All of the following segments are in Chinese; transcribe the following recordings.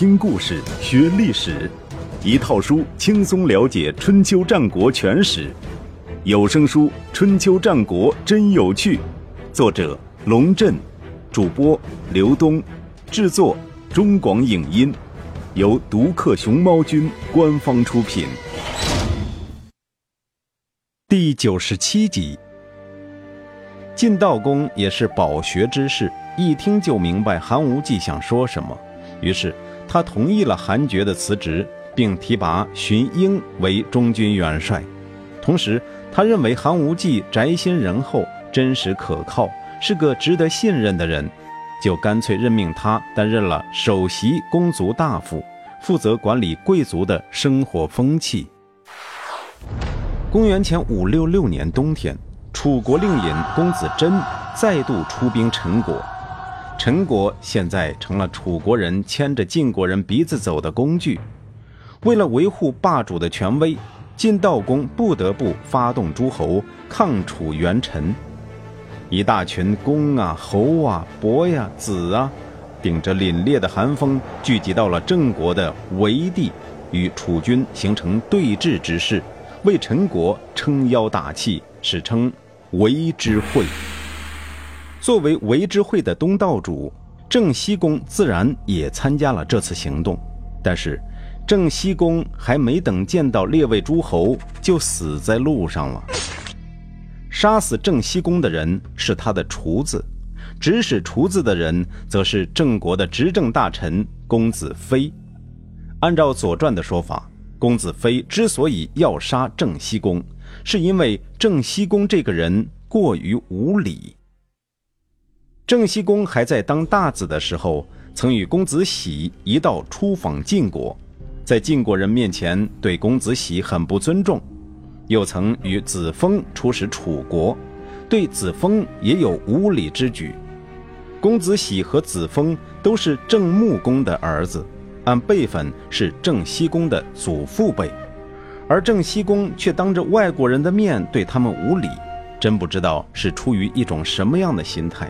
听故事学历史，一套书轻松了解春秋战国全史。有声书《春秋战国真有趣》，作者龙震，主播刘东，制作中广影音，由独克熊猫君官方出品。第九十七集，晋道公也是饱学之士，一听就明白韩无忌想说什么，于是他同意了韩厥的辞职，并提拔荀婴为中军元帅。同时，他认为韩无忌宅心仁厚、真实可靠，是个值得信任的人，就干脆任命他担任了首席公族大夫，负责管理贵族的生活风气。公元前五六六年冬天，楚国令尹公子真再度出兵陈国，陈国现在成了楚国人牵着晋国人鼻子走的工具。为了维护霸主的权威。晋悼公不得不发动诸侯抗楚援陈，一大群公啊、侯啊、伯呀、子啊，顶着凛冽的寒风聚集到了郑国的围地，与楚军形成对峙之势，为陈国撑腰打气，史称围之会。作为围之会的东道主，郑西公自然也参加了这次行动，但是。郑西公还没等见到列位诸侯，就死在路上了。杀死郑西公的人是他的厨子，指使厨子的人则是郑国的执政大臣公子非。按照《左传》的说法，公子非之所以要杀郑西公，是因为郑西公这个人过于无礼。郑西公还在当大子的时候，曾与公子喜一道出访晋国。在晋国人面前对公子喜很不尊重，又曾与子封出使楚国，对子封也有无礼之举。公子喜和子封都是郑穆公的儿子，按辈分是郑西公的祖父辈，而郑西公却当着外国人的面对他们无礼，真不知道是出于一种什么样的心态。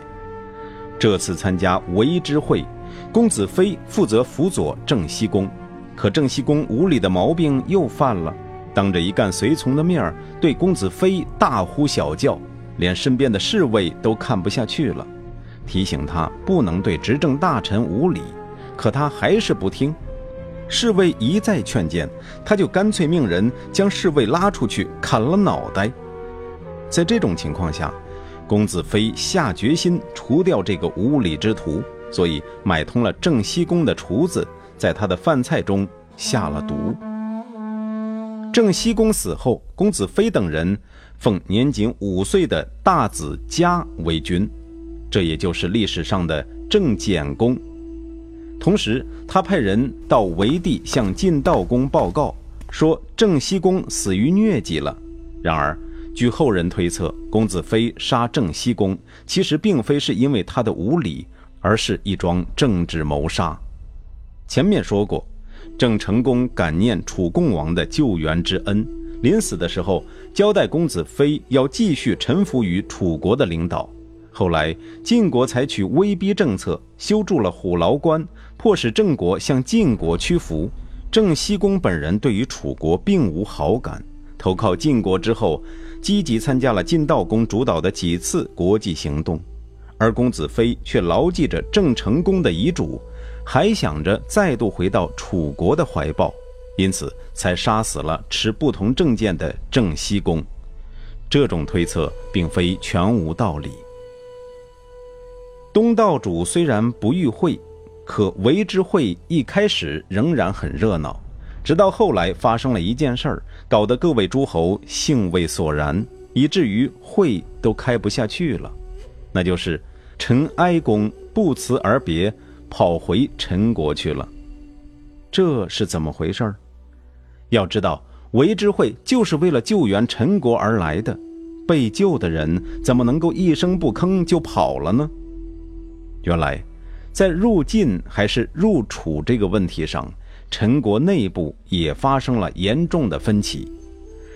这次参加围之会，公子非负责辅佐郑西公。可郑西公无礼的毛病又犯了，当着一干随从的面儿对公子非大呼小叫，连身边的侍卫都看不下去了，提醒他不能对执政大臣无礼，可他还是不听。侍卫一再劝谏，他就干脆命人将侍卫拉出去砍了脑袋。在这种情况下，公子妃下决心除掉这个无礼之徒，所以买通了郑西公的厨子。在他的饭菜中下了毒。郑西公死后，公子妃等人奉年仅五岁的大子嘉为君，这也就是历史上的郑简公。同时，他派人到围地向晋悼公报告，说郑西公死于疟疾了。然而，据后人推测，公子非杀郑西公，其实并非是因为他的无礼，而是一桩政治谋杀。前面说过，郑成功感念楚共王的救援之恩，临死的时候交代公子非要继续臣服于楚国的领导。后来晋国采取威逼政策，修筑了虎牢关，迫使郑国向晋国屈服。郑西公本人对于楚国并无好感，投靠晋国之后，积极参加了晋悼公主导的几次国际行动，而公子非却牢记着郑成功的遗嘱。还想着再度回到楚国的怀抱，因此才杀死了持不同政见的郑西公。这种推测并非全无道理。东道主虽然不遇会，可为之会一开始仍然很热闹，直到后来发生了一件事儿，搞得各位诸侯兴味索然，以至于会都开不下去了。那就是陈哀公不辞而别。跑回陈国去了，这是怎么回事要知道，韦之会就是为了救援陈国而来的，被救的人怎么能够一声不吭就跑了呢？原来，在入晋还是入楚这个问题上，陈国内部也发生了严重的分歧。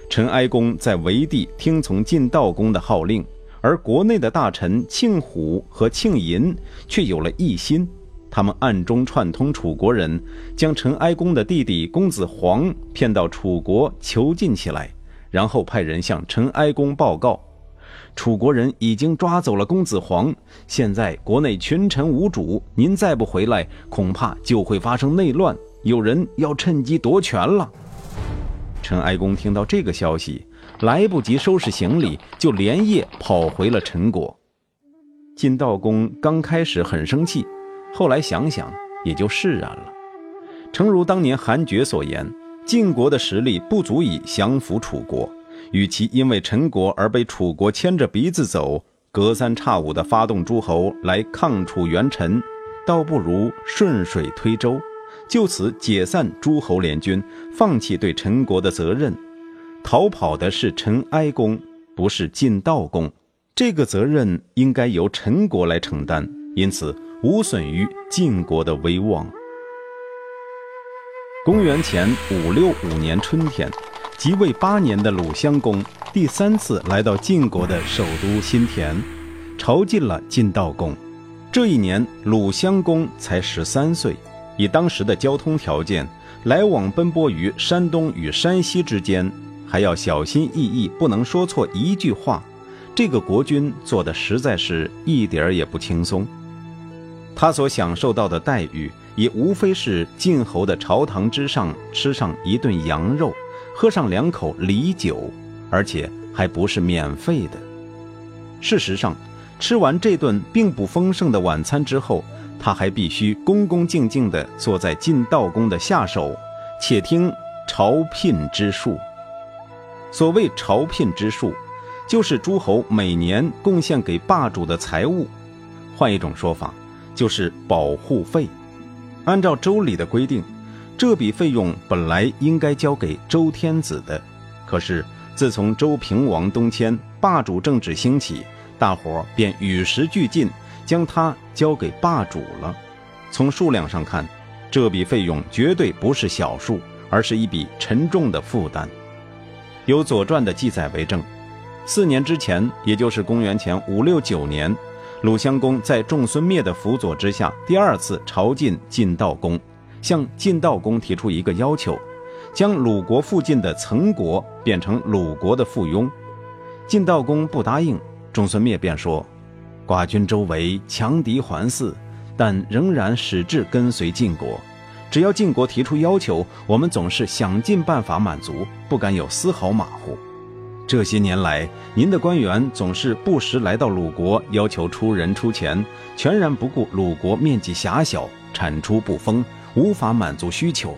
陈哀公在围地听从晋悼公的号令，而国内的大臣庆虎和庆寅却有了异心。他们暗中串通楚国人，将陈哀公的弟弟公子黄骗到楚国囚禁起来，然后派人向陈哀公报告。楚国人已经抓走了公子黄，现在国内群臣无主，您再不回来，恐怕就会发生内乱，有人要趁机夺权了。陈哀公听到这个消息，来不及收拾行李，就连夜跑回了陈国。晋悼公刚开始很生气，后来想想也就释然了。诚如当年韩厥所言，晋国的实力不足以降服楚国。与其因为陈国而被楚国牵着鼻子走，隔三差五地发动诸侯来抗楚援陈，倒不如顺水推舟，就此解散诸侯联军，放弃对陈国的责任。逃跑的是陈哀公，不是晋悼公，这个责任应该由陈国来承担，因此无损于晋国的威望。公元前五六五年春天。即位八年的鲁襄公第三次来到晋国的首都新田，朝觐了晋悼公。这一年，鲁襄公才十三岁。以当时的交通条件，来往奔波于山东与山西之间，还要小心翼翼，不能说错一句话。这个国君做的实在是一点儿也不轻松。他所享受到的待遇，也无非是晋侯的朝堂之上吃上一顿羊肉。喝上两口梨酒，而且还不是免费的。事实上，吃完这顿并不丰盛的晚餐之后，他还必须恭恭敬敬地坐在晋悼公的下手，且听朝聘之术。所谓朝聘之术，就是诸侯每年贡献给霸主的财物，换一种说法，就是保护费。按照周礼的规定。这笔费用本来应该交给周天子的，可是自从周平王东迁，霸主政治兴起，大伙儿便与时俱进，将它交给霸主了。从数量上看，这笔费用绝对不是小数，而是一笔沉重的负担。有《左传》的记载为证：四年之前，也就是公元前五六九年，鲁襄公在仲孙灭的辅佐之下，第二次朝觐晋悼公。向晋悼公提出一个要求，将鲁国附近的曾国变成鲁国的附庸。晋悼公不答应，仲孙灭便说：“寡君周围强敌环伺，但仍然矢志跟随晋国。只要晋国提出要求，我们总是想尽办法满足，不敢有丝毫马虎。这些年来，您的官员总是不时来到鲁国，要求出人出钱，全然不顾鲁国面积狭小，产出不丰。”无法满足需求。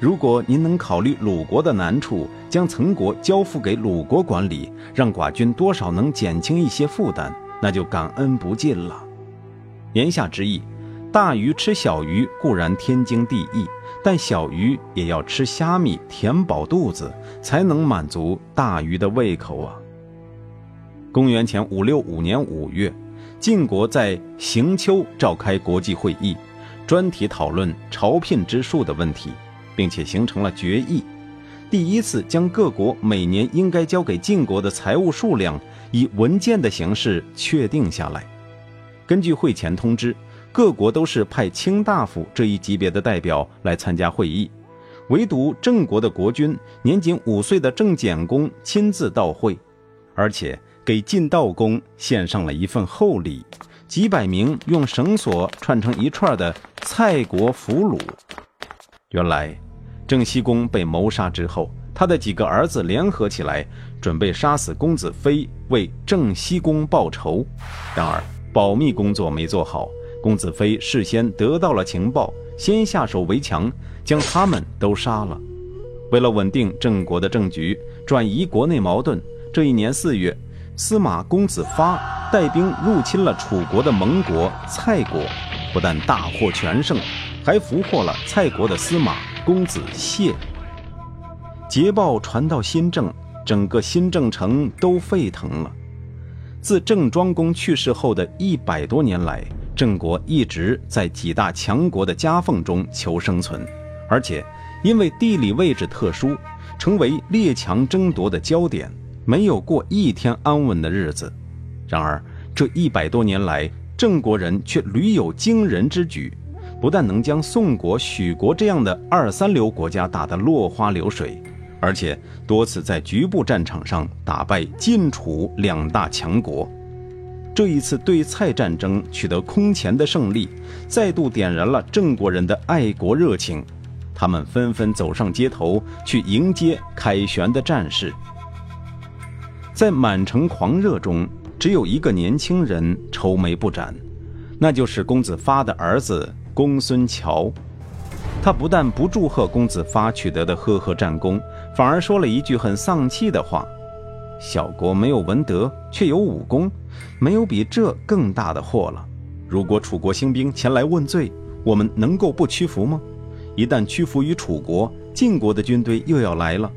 如果您能考虑鲁国的难处，将曾国交付给鲁国管理，让寡君多少能减轻一些负担，那就感恩不尽了。言下之意，大鱼吃小鱼固然天经地义，但小鱼也要吃虾米填饱肚子，才能满足大鱼的胃口啊。公元前五六五年五月，晋国在行丘召开国际会议。专题讨论朝聘之术的问题，并且形成了决议，第一次将各国每年应该交给晋国的财物数量以文件的形式确定下来。根据会前通知，各国都是派卿大夫这一级别的代表来参加会议，唯独郑国的国君年仅五岁的郑简公亲自到会，而且给晋悼公献上了一份厚礼。几百名用绳索串成一串的蔡国俘虏。原来，郑西公被谋杀之后，他的几个儿子联合起来，准备杀死公子非，为郑西公报仇。然而，保密工作没做好，公子非事先得到了情报，先下手为强，将他们都杀了。为了稳定郑国的政局，转移国内矛盾，这一年四月。司马公子发带兵入侵了楚国的盟国蔡国，不但大获全胜，还俘获了蔡国的司马公子谢。捷报传到新郑，整个新郑城都沸腾了。自郑庄公去世后的一百多年来，郑国一直在几大强国的夹缝中求生存，而且因为地理位置特殊，成为列强争夺的焦点。没有过一天安稳的日子，然而这一百多年来，郑国人却屡有惊人之举，不但能将宋国、许国这样的二三流国家打得落花流水，而且多次在局部战场上打败晋、楚两大强国。这一次对蔡战争取得空前的胜利，再度点燃了郑国人的爱国热情，他们纷纷走上街头去迎接凯旋的战士。在满城狂热中，只有一个年轻人愁眉不展，那就是公子发的儿子。公孙乔，他不但不祝贺公子发取得的赫赫战功，反而说了一句很丧气的话：“小国没有文德，却有武功，没有比这更大的祸了。如果楚国兴兵前来问罪，我们能够不屈服吗？一旦屈服于楚国，晋国的军队又要来了。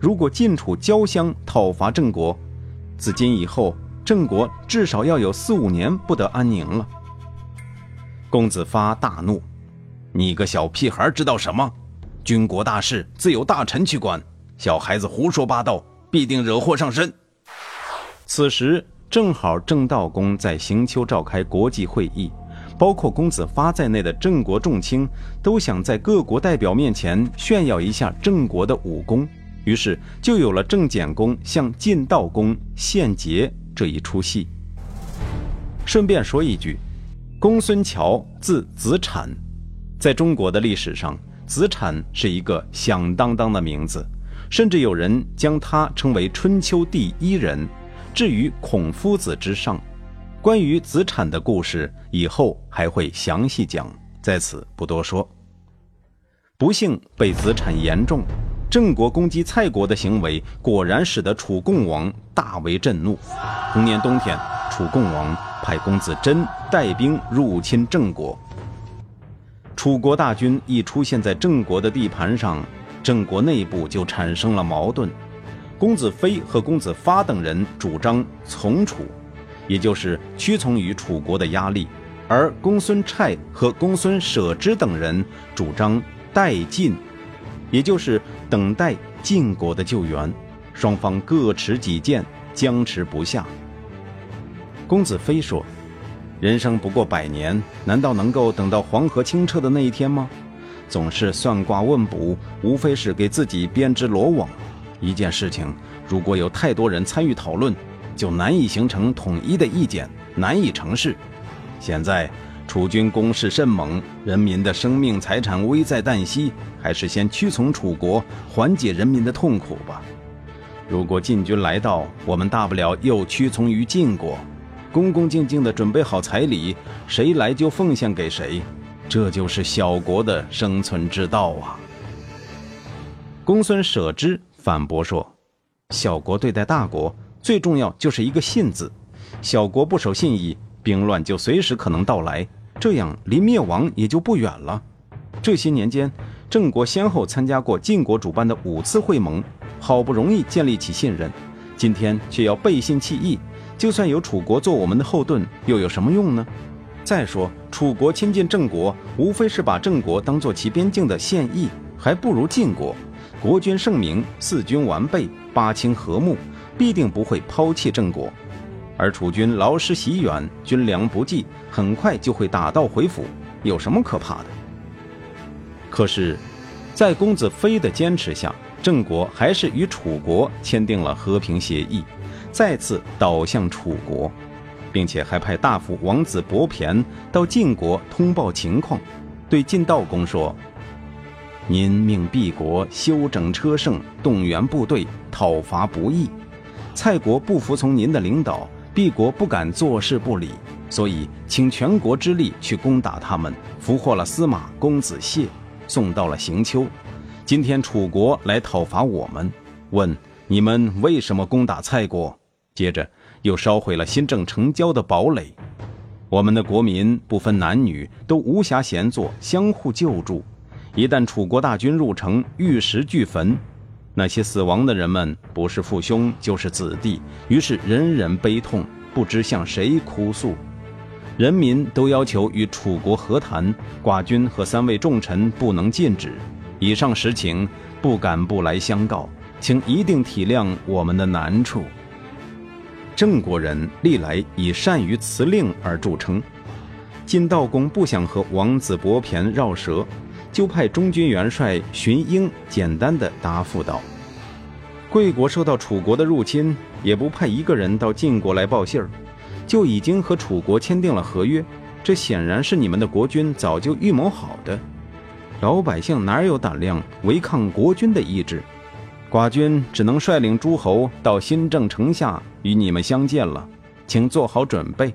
如果晋楚交相讨伐郑国，自今以后，郑国至少要有四五年不得安宁了。”公子发大怒：“你个小屁孩知道什么？军国大事自有大臣去管，小孩子胡说八道，必定惹祸上身。”此时正好郑道公在行丘召开国际会议，包括公子发在内的郑国众卿都想在各国代表面前炫耀一下郑国的武功，于是就有了郑简公向晋道公献捷这一出戏。顺便说一句。公孙乔字子产，在中国的历史上，子产是一个响当当的名字，甚至有人将他称为春秋第一人，置于孔夫子之上。关于子产的故事，以后还会详细讲，在此不多说。不幸被子产言中，郑国攻击蔡国的行为，果然使得楚共王大为震怒。同年冬天。楚共王派公子真带兵入侵郑国，楚国大军一出现在郑国的地盘上，郑国内部就产生了矛盾。公子非和公子发等人主张从楚，也就是屈从于楚国的压力；而公孙瓒和公孙舍之等人主张待晋，也就是等待晋国的救援。双方各持己见，僵持不下。公子非说：“人生不过百年，难道能够等到黄河清澈的那一天吗？总是算卦问卜，无非是给自己编织罗网。一件事情，如果有太多人参与讨论，就难以形成统一的意见，难以成事。现在楚军攻势甚猛，人民的生命财产危在旦夕，还是先屈从楚国，缓解人民的痛苦吧。如果晋军来到，我们大不了又屈从于晋国。”恭恭敬敬地准备好彩礼，谁来就奉献给谁，这就是小国的生存之道啊！公孙舍之反驳说：“小国对待大国，最重要就是一个信字。小国不守信义，兵乱就随时可能到来，这样离灭亡也就不远了。这些年间，郑国先后参加过晋国主办的五次会盟，好不容易建立起信任，今天却要背信弃义。”就算有楚国做我们的后盾，又有什么用呢？再说，楚国亲近郑国，无非是把郑国当做其边境的县邑，还不如晋国。国君圣明，四军完备，八卿和睦，必定不会抛弃郑国。而楚军劳师袭远，军粮不济，很快就会打道回府，有什么可怕的？可是，在公子非的坚持下，郑国还是与楚国签订了和平协议。再次倒向楚国，并且还派大夫王子伯骈到晋国通报情况，对晋道公说：“您命毕国修整车胜，动员部队讨伐不义。蔡国不服从您的领导，毕国不敢坐视不理，所以请全国之力去攻打他们，俘获了司马公子谢，送到了行丘。今天楚国来讨伐我们，问你们为什么攻打蔡国？”接着又烧毁了新郑城郊的堡垒，我们的国民不分男女，都无暇闲坐，相互救助。一旦楚国大军入城，玉石俱焚，那些死亡的人们不是父兄就是子弟，于是人人悲痛，不知向谁哭诉。人民都要求与楚国和谈，寡君和三位重臣不能禁止。以上实情不敢不来相告，请一定体谅我们的难处。郑国人历来以善于辞令而著称，晋悼公不想和王子伯骈绕舌，就派中军元帅荀英简单的答复道：“贵国受到楚国的入侵，也不派一个人到晋国来报信儿，就已经和楚国签订了合约。这显然是你们的国君早就预谋好的。老百姓哪有胆量违抗国君的意志？寡君只能率领诸侯到新郑城下与你们相见了，请做好准备。”